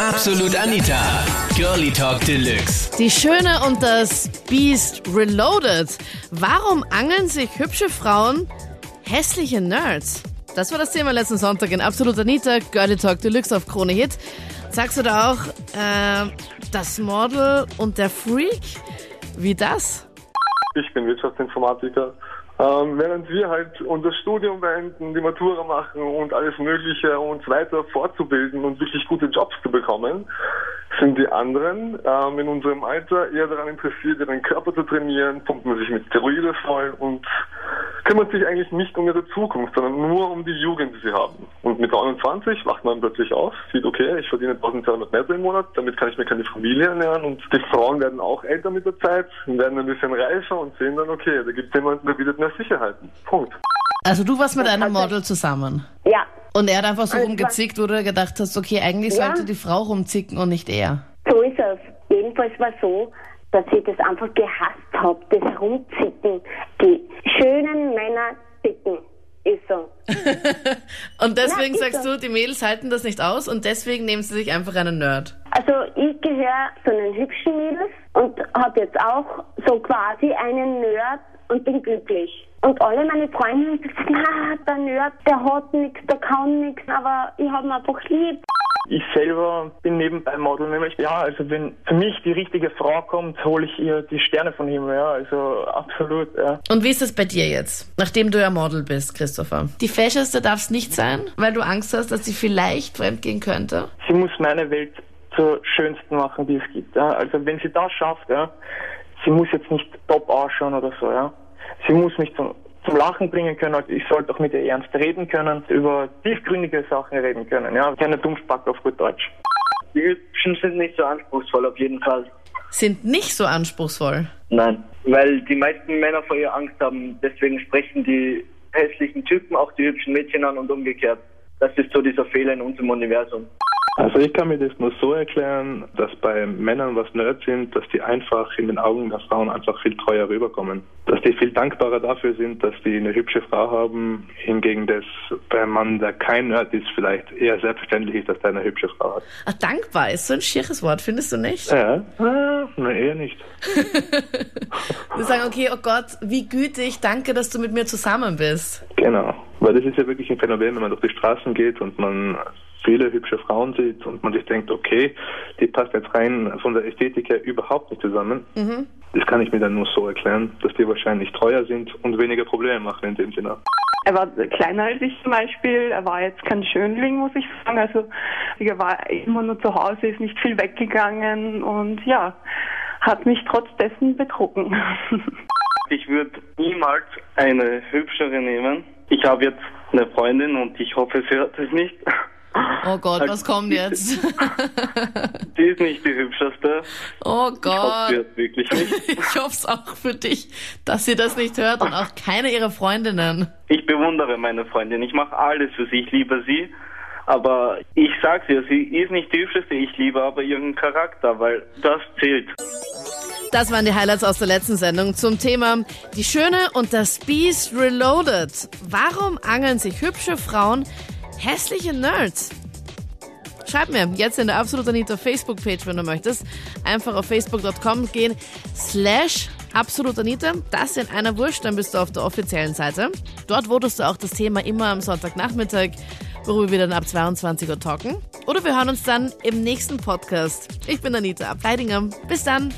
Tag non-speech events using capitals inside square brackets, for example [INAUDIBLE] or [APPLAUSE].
Absolut Anita. Girlie Talk Deluxe. Die Schöne und das Beast Reloaded. Warum angeln sich hübsche Frauen hässliche Nerds? Das war das Thema letzten Sonntag in Absolut Anita, Girlie Talk Deluxe auf Krone Hit. Sagst du da auch, äh, das Model und der Freak? Wie das? Ich bin Wirtschaftsinformatiker. Ähm, während wir halt unser Studium beenden, die Matura machen und alles Mögliche uns weiter fortzubilden und wirklich gute Jobs zu bekommen, sind die anderen ähm, in unserem Alter eher daran interessiert, ihren Körper zu trainieren, pumpen sich mit Steroide voll und kümmert sich eigentlich nicht um ihre Zukunft, sondern nur um die Jugend, die sie haben. Und mit 29 wacht man plötzlich auf, sieht, okay, ich verdiene 1200 Netto im Monat, damit kann ich mir keine Familie ernähren und die Frauen werden auch älter mit der Zeit, werden ein bisschen reifer und sehen dann, okay, da gibt es jemanden, der bietet mehr Sicherheiten. Punkt. Also du warst mit einem Model zusammen. Ja, Und er hat einfach so Also rumgezickt, wo du gedacht hast, okay, eigentlich Ja. sollte die Frau rumzicken und nicht er. so ist es. Jedenfalls war so, dass ich das einfach gehasst habe, das Herumzicken. Die schönen Männer zicken. Ist so. [LAUGHS] Und deswegen ist sagst so. du, die Mädels halten das nicht aus und deswegen nehmen sie sich einfach einen Nerd. Also ich gehöre zu den hübschen Mädels und habe jetzt auch so quasi einen Nerd und bin glücklich. Und alle meine Freundinnen sagen, na, der Nerd, der hat nichts, der kann nichts, aber ich habe ihn einfach lieb. Ich selber bin nebenbei Model, nämlich ja, also wenn für mich die richtige Frau kommt, hole ich ihr die Sterne vom Himmel, ja, also absolut, ja. Und wie ist das bei dir jetzt, nachdem du ja Model bist, Christopher? Die fäscheste darf's nicht sein, weil du Angst hast, dass sie vielleicht fremdgehen könnte? Sie muss meine Welt zur schönsten machen, die es gibt, ja. Also wenn sie das schafft, ja, sie muss jetzt nicht top ausschauen oder so, ja. Sie muss mich zum zum Lachen bringen können, ich sollte auch mit ihr ernst reden können, über tiefgründige Sachen reden können, ja. Keine Dummspack auf gut Deutsch. Die Hübschen sind nicht so anspruchsvoll, auf jeden Fall. Sind nicht so anspruchsvoll. Nein. Weil die meisten Männer vor ihr Angst haben, deswegen sprechen die hässlichen Typen auch die hübschen Mädchen an und umgekehrt. Das ist so dieser Fehler in unserem Universum. Also ich kann mir das nur so erklären, dass bei Männern was Nerds sind, dass die einfach in den Augen der Frauen einfach viel treuer rüberkommen. Dass die viel dankbarer dafür sind, dass die eine hübsche Frau haben, hingegen das beim Mann, der kein Nerd ist, vielleicht eher selbstverständlich ist, dass der eine hübsche Frau hat. Ach, dankbar ist so ein schieres Wort, findest du nicht? Ja, äh, na eher nicht. [LAUGHS] Wir sagen, okay, oh Gott, wie gütig, danke, dass du mit mir zusammen bist. Genau. Weil das ist ja wirklich ein Phänomen, wenn man durch die Straßen geht und man viele hübsche Frauen sieht und man sich denkt, okay, die passt jetzt rein von der Ästhetik her überhaupt nicht zusammen. Das kann ich mir dann nur so erklären, dass die wahrscheinlich treuer sind und weniger Probleme machen in dem Sinne. Er war kleiner als ich zum Beispiel. Er war jetzt kein Schönling, muss ich sagen. Also er war immer nur zu Hause, ist nicht viel weggegangen und ja, hat mich trotz dessen betrogen. [LAUGHS] Ich würde niemals eine hübschere nehmen. Ich habe jetzt eine Freundin und ich hoffe, sie hört es nicht. Oh Gott, was kommt jetzt? Sie ist nicht die hübscheste. Oh Ich hoffe, sie Gott. hört wirklich nicht. [LAUGHS] Ich hoffe es auch für dich, dass sie das nicht hört und auch keine ihrer Freundinnen. Ich bewundere meine Freundin. Ich mache alles für sie. Ich liebe sie. Aber ich sag's ihr, sie ist nicht die hübscheste. Ich liebe aber ihren Charakter, weil das zählt. Das waren die Highlights aus der letzten Sendung zum Thema Die Schöne und das Beast Reloaded. Warum angeln sich hübsche Frauen hässliche Nerds? Schreib mir jetzt in der Absolut Anita Facebook-Page, wenn du möchtest. Einfach auf facebook.com gehen, slash Absolut Anita, das in einer Wurst, dann bist du auf der offiziellen Seite. Dort votest du auch das Thema immer am Sonntagnachmittag, worüber wir dann ab 22 Uhr talken. Oder wir hören uns dann im nächsten Podcast. Ich bin Anita Ableidinger. Bis dann.